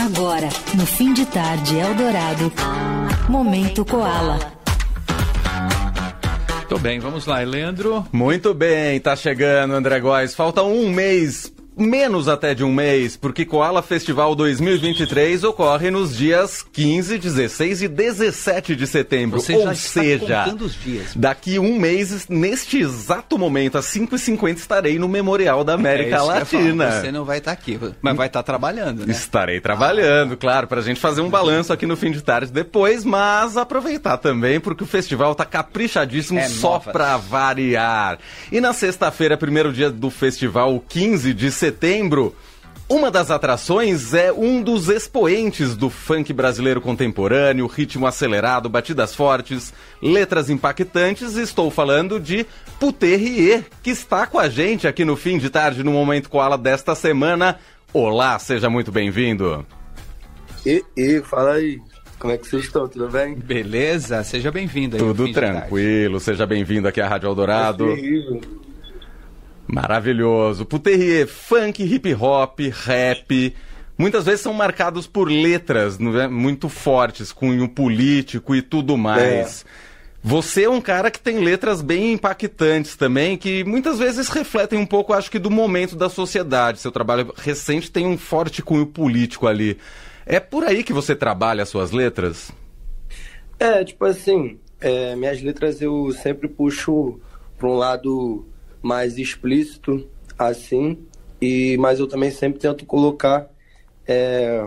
Agora, no fim de tarde Eldorado, Momento Koala. Tô bem, vamos lá, Leandro. Muito bem, tá chegando, André Góes. Falta um mês menos até de um mês, porque Koala Festival 2023 ocorre nos dias 15, 16 e 17 de setembro. Você Ou seja, dias. daqui um mês, neste exato momento, às 5h50, estarei no Memorial da América É Latina. Você não vai estar aqui, mas vai estar trabalhando, né? Estarei trabalhando, claro, pra gente fazer um balanço aqui no fim de tarde depois, mas aproveitar também, porque o festival tá caprichadíssimo É só pra variar. E na sexta-feira, primeiro dia do festival, 15 de setembro, uma das atrações é um dos expoentes do funk brasileiro contemporâneo, ritmo acelerado, batidas fortes, letras impactantes. Estou falando de Puterrier, que está com a gente aqui no fim de tarde no Momento Koala desta semana. Olá, seja muito bem-vindo. E, e, fala aí, como é que vocês estão? Tudo bem? Beleza? Seja bem-vindo aí. Tudo fim de tarde. tranquilo, seja bem-vindo aqui à Rádio Eldorado. Terrível. Maravilhoso. Puterrier, funk, hip hop, rap. Muitas vezes são marcados por letras não é? muito fortes, cunho político e tudo mais. Você é um cara que tem letras bem impactantes também, que muitas vezes refletem um pouco, acho que, do momento da sociedade. Seu trabalho recente tem um forte cunho político ali. É por aí que você trabalha as suas letras? É, tipo assim, é, minhas letras eu sempre puxo para um lado mais explícito, assim, e mas eu também sempre tento colocar, é,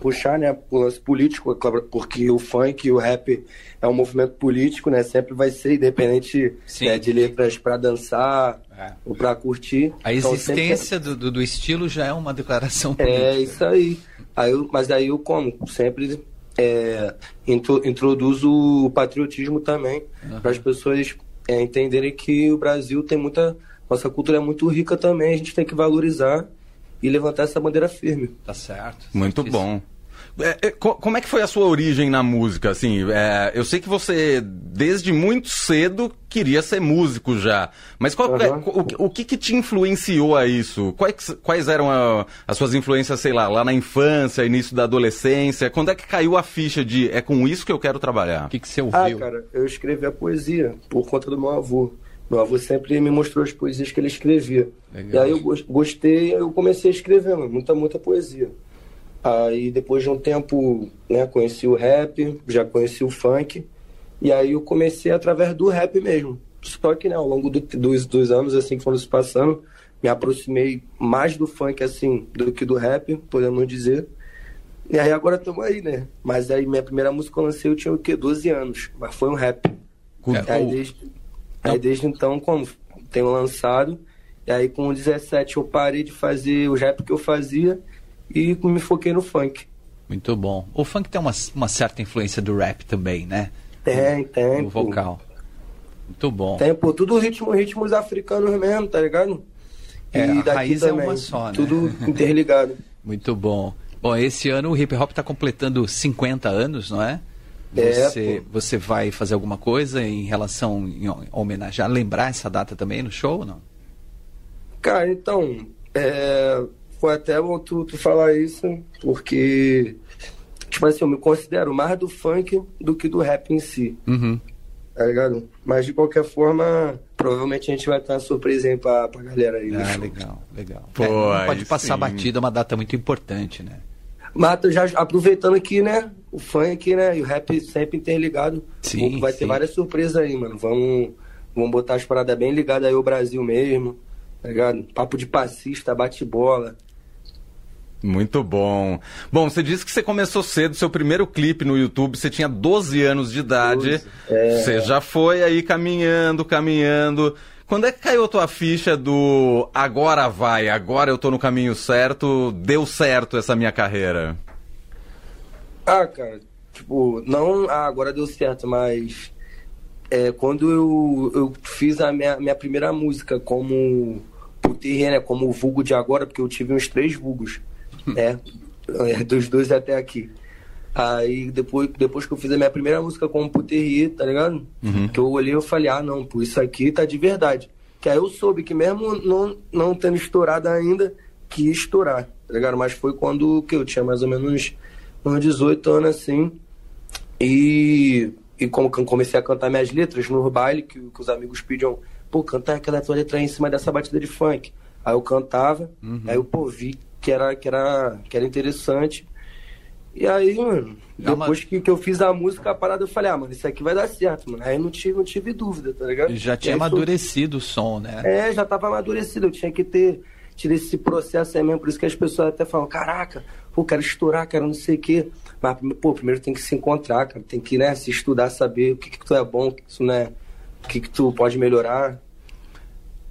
puxar, né, o lance político, é porque o funk e o rap é um movimento político, né, sempre vai ser, independente né, de letras para dançar É. ou para curtir. A Então, sempre- existência do, do, do estilo já é uma declaração política. É isso aí. aí eu- mas aí eu como sempre é, intro- introduzo o patriotismo também para as pessoas é, entenderem que o Brasil tem muita nossa cultura é muito rica também a gente tem que valorizar e levantar essa bandeira firme. Tá certo. Muito certíssimo. bom. É, é, co- como é que foi a sua origem na música? Assim, é, eu sei que você, desde muito cedo, queria ser músico já. Mas qual- é, Aham. o, o que, que te influenciou a isso? Quais, quais eram a- as suas influências, sei lá, lá na infância, início da adolescência? Quando é que caiu a ficha de é com isso que eu quero trabalhar? O que, que você Ah, ouviu? cara, eu escrevi a poesia por conta do meu avô. Meu avô sempre me mostrou as poesias que ele escrevia. Legal. E aí eu gos- gostei, eu comecei a escrever, muita, muita poesia. Aí depois de um tempo, né, conheci o rap, já conheci o funk. E aí eu comecei através do rap mesmo. Só que, né, ao longo do- dos, dos anos, assim, que foram se passando, me aproximei mais do funk, assim, do que do rap, podemos dizer. E aí agora estamos aí, né? Mas aí minha primeira música que eu lancei eu tinha o quê? 12 anos. Mas foi um rap. É, aí, desde, aí desde então, como tenho lançado, e aí com 17 eu parei de fazer o rap que eu fazia e me foquei no funk. Muito bom. O funk tem uma, uma certa influência do rap também, né? Tem, tem. Pô. vocal. Muito bom. Tem, pô, tudo ritmo, ritmos africanos mesmo, tá ligado? É, a raiz é uma só, né? Tudo interligado. Muito bom. Bom, esse ano o hip hop está completando 50 anos, não é? É, Você, pô. você vai fazer alguma coisa em relação, em homenagear, lembrar essa data também no show ou não? Cara, então, é, foi até bom tu, tu falar isso, porque, tipo assim, eu me considero mais do funk do que do rap em si, Uhum. tá ligado? Mas de qualquer forma, provavelmente a gente vai ter uma surpresa aí pra, pra galera aí. Ah, legal, legal. Pô, É, não pode passar sim. batida, é uma data muito importante, né? Mas tô já aproveitando aqui, né? O funk, né? E o rap sempre interligado. Sim, Vai ter sim. várias surpresas aí, mano. Vamos, vamos botar as paradas bem ligadas aí ao Brasil mesmo. Tá ligado? Papo de passista, bate-bola. Muito bom. Bom, você disse que você começou cedo, seu primeiro clipe no YouTube, você tinha 12 anos de idade. 12, é. Você já foi aí caminhando, caminhando. Quando é que caiu a tua ficha do agora vai, agora eu tô no caminho certo, deu certo essa minha carreira? Ah, cara, tipo, não. Ah, agora deu certo, mas. É, quando eu, eu fiz a minha, minha primeira música como Puterria, né? Como o vulgo de agora, porque eu tive uns três vulgos, né? é, Dos dois até aqui. Aí depois, depois que eu fiz a minha primeira música como Puterria, tá ligado? Que eu olhei e falei, ah não, pô, isso aqui tá de verdade. Que aí eu soube que mesmo não, não tendo estourado ainda, que ia estourar. tá ligado? Mas foi quando que eu tinha mais ou menos uns 18 anos assim. E, e como comecei a cantar minhas letras no baile, que, que os amigos pediam, pô, cantar aquela tua letra aí em cima dessa batida de funk. Aí eu cantava, Uhum. aí eu, pô, vi que era, que era, que era interessante. E aí, mano, depois que, que eu fiz a música, a parada, eu falei, ah, mano, isso aqui vai dar certo, mano. Aí não tive, não tive dúvida, tá ligado? Já tinha amadurecido o som, né? é, já tava amadurecido, eu tinha que ter tido esse processo aí mesmo, por isso que as pessoas até falam, caraca, pô, quero estourar, quero não sei o quê. Mas, pô, primeiro tem que se encontrar, cara, tem que, né, se estudar, saber o que que tu é bom, o que que tu não é, o que que tu pode melhorar.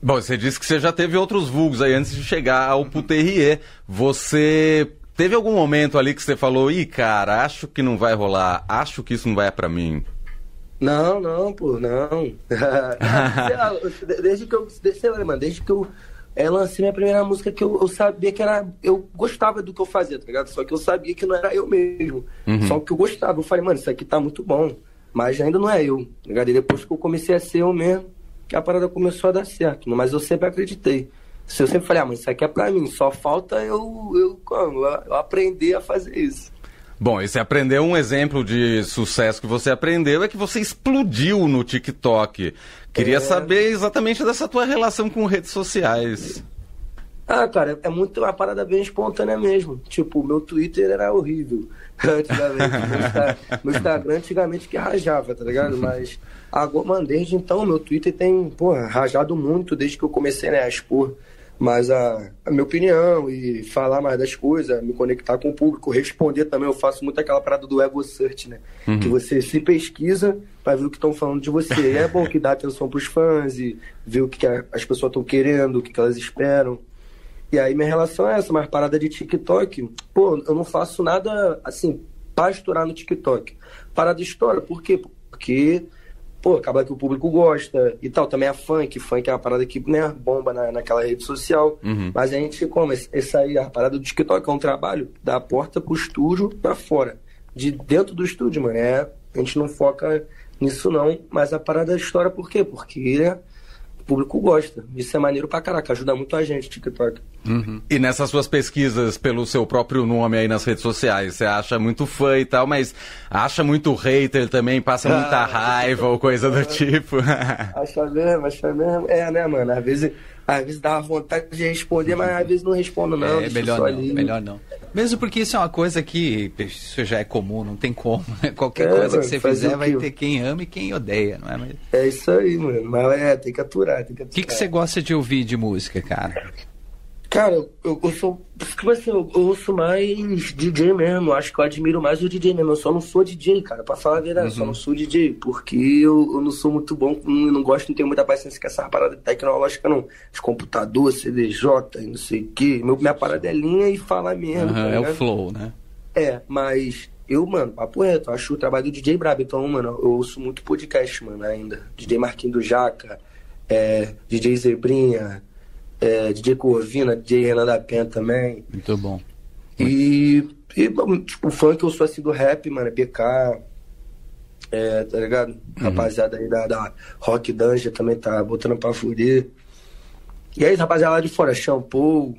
Bom, você disse que você já teve outros vulgos aí antes de chegar ao Puterrier. Você teve algum momento ali que você falou, ih, cara, acho que não vai rolar, acho que isso não vai pra mim. Não, não, pô, não. Desde que eu, sei lá, mano, desde que eu é, lancei minha primeira música que eu, eu sabia que era. Eu gostava do que eu fazia, tá ligado? Só que eu sabia que não era eu mesmo. Só que eu gostava. Eu falei, mano, isso aqui tá muito bom. Mas ainda não é eu, tá ligado? E depois que eu comecei a ser eu mesmo, que a parada começou a dar certo. Mas eu sempre acreditei. Se eu sempre falei, ah, mas isso aqui é pra mim, só falta eu, eu, como, eu aprender a fazer isso. Bom, e você aprendeu um exemplo de sucesso que você aprendeu é que você explodiu no TikTok. Queria É. saber exatamente dessa tua relação com redes sociais. Ah, cara, é muito uma parada bem espontânea mesmo. Tipo, meu Twitter era horrível antigamente. meu, Insta- meu Instagram antigamente que rajava, tá ligado? Mas agora, mano, desde então, meu Twitter tem, porra, rajado muito desde que eu comecei né, a expor mais a, a minha opinião e falar mais das coisas, me conectar com o público, responder também. Eu faço muito aquela parada do ego search, né? Que você se pesquisa pra ver o que estão falando de você. E é bom que dá atenção pros fãs e ver o que, que as pessoas estão querendo, o que, que elas esperam. E aí minha relação é essa, mas parada de TikTok, pô, eu não faço nada assim, pra estourar no TikTok. Parada de história, por quê? Porque, pô, acaba que o público gosta e tal. Também é funk, funk é uma parada que, né, bomba na, naquela rede social. Mas a gente, como, essa aí, a parada do TikTok é um trabalho da porta pro estúdio pra fora. De dentro do estúdio, mano. É, a gente não foca nisso não, mas a parada da história, por quê? Porque né, o público gosta. Isso é maneiro pra caraca, ajuda muito a gente, TikTok. E nessas suas pesquisas pelo seu próprio nome aí nas redes sociais, você acha muito fã e tal, mas acha muito hater também, passa muita Ah, raiva ou coisa do tipo. Acha mesmo, acha mesmo. É, né, mano? Às vezes, às vezes dá vontade de responder, mas às vezes não respondo, não. é melhor não, ali. melhor não. Mesmo porque isso é uma coisa que isso já é comum, não tem como. né? Qualquer É, coisa que você fizer o vai ter quem ama e quem odeia, não é? Mas É isso aí, mano. Mas é, tem que aturar, tem que O aturar. que, que você gosta de ouvir de música, cara? Cara, eu, eu sou. Tipo assim, eu, eu ouço mais DJ mesmo. Acho que eu admiro mais o DJ mesmo. Eu só não sou DJ, cara. Pra falar a verdade, eu Uhum. só não sou DJ. Porque eu, eu não sou muito bom, não, não gosto, não tenho muita paciência com essa parada tecnológica, não. De computador, CDJ, e não sei o quê. Meu, minha parada é linha e falar mesmo. Aham, tá é o flow, né? É, mas eu, mano, papo reto, eu acho o trabalho do DJ brabo. Então, mano, eu ouço muito podcast, mano, ainda. DJ Marquinhos do Jaca, é, DJ Zebrinha, é, DJ Corvina, DJ Renan da Penha também. Muito bom. E, e tipo, funk eu sou assim do rap, mano, é BK, é, tá ligado? Rapaziada aí da, da Rock Danger também tá botando pra fuder. E aí, rapaziada lá de fora, Shampoo,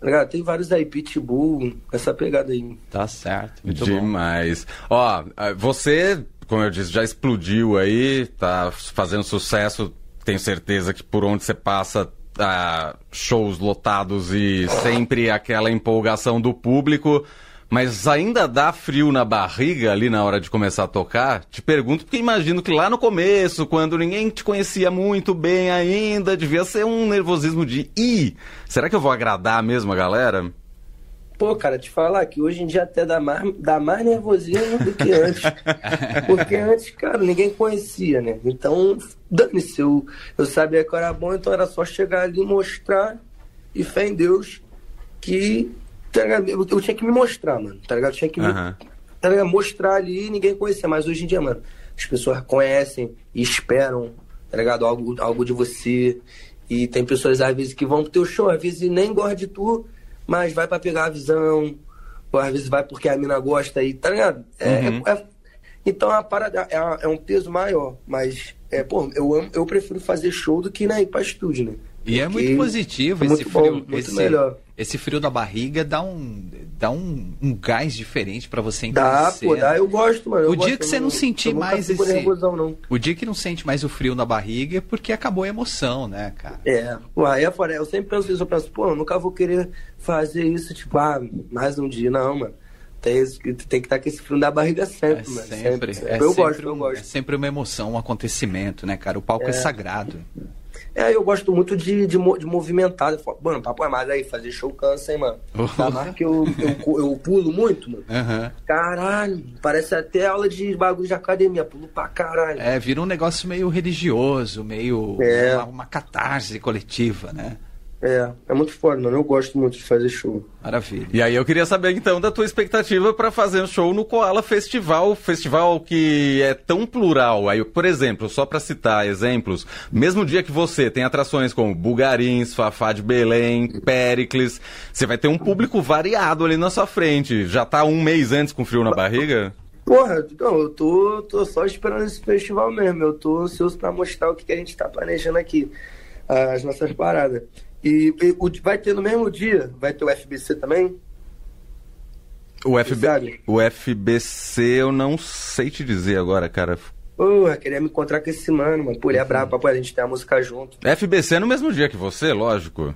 tá ligado? Tem vários aí, Pitbull, essa pegada aí. Tá certo. Muito bom. Demais. Ó, ah, você, como eu disse, já explodiu aí, tá fazendo sucesso. Tenho certeza que por onde você passa, ah, shows lotados e sempre aquela empolgação do público. Mas ainda dá frio na barriga ali na hora de começar a tocar? Te pergunto porque imagino que lá no começo, quando ninguém te conhecia muito bem ainda, devia ser um nervosismo de ih, será que eu vou agradar mesmo a galera? Pô, cara, te falar que hoje em dia até dá mais, dá mais nervosismo do que antes. Porque antes, cara, ninguém conhecia, né? Então, dane-se, eu, eu sabia que era bom, então era só chegar ali e mostrar e fé em Deus que tá eu, eu tinha que me mostrar, mano, tá ligado? Eu tinha que me, tá ligado? mostrar ali e ninguém conhecia. Mas hoje em dia, mano, as pessoas conhecem e esperam, tá ligado? Algo, algo de você. E tem pessoas, às vezes, que vão pro teu show, às vezes nem gostam de tu, mas vai pra pegar a visão, ou às vezes vai porque a mina gosta e, tá ligado? É, Uhum. é- é- então a parada é, é um peso maior, mas, é, pô, eu, amo, eu prefiro fazer show do que né, ir pra estúdio, né? E é muito positivo é esse muito bom, frio. muito esse, melhor. esse frio da barriga dá um, dá um, um gás diferente pra você Dá, envelhecer, pô, dá, né? eu gosto, mano. eu O dia gosto, que eu você não sentir eu nunca mais esse- nervosão, não. O dia que não sente mais o frio na barriga é porque acabou a emoção, né, cara? É, aí é fora. Eu sempre penso isso, eu penso, pô, eu nunca vou querer fazer isso, tipo, ah, mais um dia, não, mano. Tem, que- tem que estar com esse frio na barriga É sempre, mano. sempre, é eu sempre gosto, eu um- gosto. É sempre uma emoção, um acontecimento, né, cara? O palco é, sagrado. É, eu gosto muito de, de, de movimentar. Eu falo, Mano, papo é mais aí, fazer show cansa, hein, mano. Ainda mais que eu, eu, eu pulo muito, mano. Aham. Caralho, parece até aula de bagulho de academia, pulo pra caralho. É, vira um negócio meio religioso, meio É. uma, uma catarse coletiva, né? É, é muito foda, mano. Eu gosto muito de fazer show. Maravilha. E aí eu queria saber então da tua expectativa para fazer um show no Koala Festival, festival que é tão plural. Aí, por exemplo, só para citar exemplos, mesmo dia que você tem atrações como Bugarins, Fafá de Belém, Pericles, você vai ter um público variado ali na sua frente. Já tá um mês antes com frio na barriga? Porra, não, eu tô, tô só esperando esse festival mesmo. Eu tô ansioso pra mostrar o que, que a gente tá planejando aqui, as nossas paradas. E, e o- vai ter no mesmo dia, vai ter o FBC também? O, FB... O FBC eu não sei te dizer agora, cara. Porra, queria me encontrar com esse mano, mano. Pô, ele é brabo, a gente tem a música junto. FBC é no mesmo dia que você, lógico.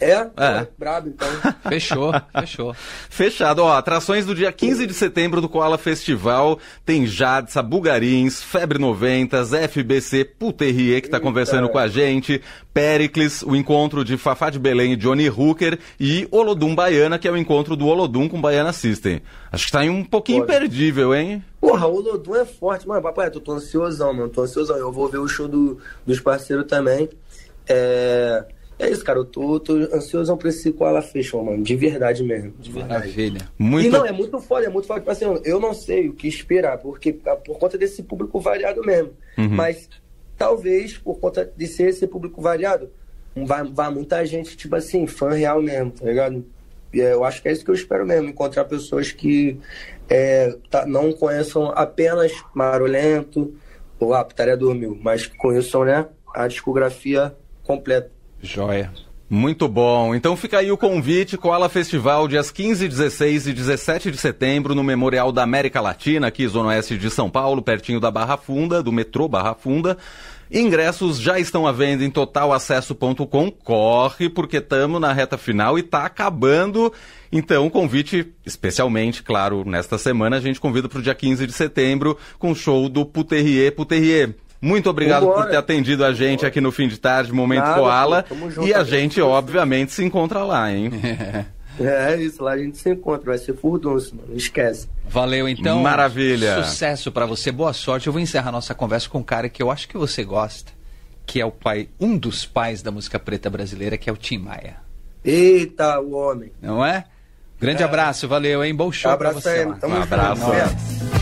É? Pô, brabo, então. Fechou, fechou. Fechado, ó, atrações do dia 15 de setembro do Koala Festival, tem Jadsa, Bugarins, Febre 90, FBC, Puterrier, que tá Eita. conversando com a gente, Pericles, o encontro de Fafá de Belém e Johnny Hooker, e Olodum Baiana, que é o encontro do Olodum com Baiana System. Acho que tá aí um pouquinho Foda. imperdível, hein? Porra, o Lodum é forte, mano. Papai, eu tô ansiosão, mano. Tô ansiosão. Eu vou ver o show do, dos parceiros também. É. É isso, cara. Eu tô, tô ansiosão pra esse Koala Festival, mano. De verdade mesmo. De verdade. Maravilha. Muito... E não, é muito foda, é muito foda. Tipo assim, eu não sei o que esperar, porque por conta desse público variado mesmo. Uhum. Mas talvez, por conta de ser esse público variado, vai, vai muita gente, tipo assim, fã real mesmo, tá ligado? E, é, eu acho que é isso que eu espero mesmo, encontrar pessoas que é, tá- não conheçam apenas Marolento ou a Putaria Dormiu, mas que conheçam, né, a discografia completa. Joia. Muito bom. Então fica aí o convite, Koala Festival, dias 15, 16 e 17 de setembro, no Memorial da América Latina, aqui Zona Oeste de São Paulo, pertinho da Barra Funda, do metrô Barra Funda. Ingressos já estão à venda em totalacesso.com. Corre, porque estamos na reta final e está acabando. Então, o convite, especialmente, claro, nesta semana, a gente convida para o dia 15 de setembro com o show do Puterrier Puterrier. Muito obrigado Vambora. por ter atendido a gente aqui no fim de tarde, Momento Nada, Koala. pô, junto, e a gente, obviamente, se encontra lá, hein? É isso, lá a gente se encontra, vai ser furdunço, mano. Esquece. Valeu, então. Maravilha. Sucesso pra você, boa sorte. Eu vou encerrar nossa conversa com um cara que eu acho que você gosta, que é o pai, um dos pais da música preta brasileira, que é o Tim Maia. Eita, o homem. Não é? Grande abraço, valeu, hein? Bom show pra Abraço você. aí, lá. tamo Um junto. abraço. É.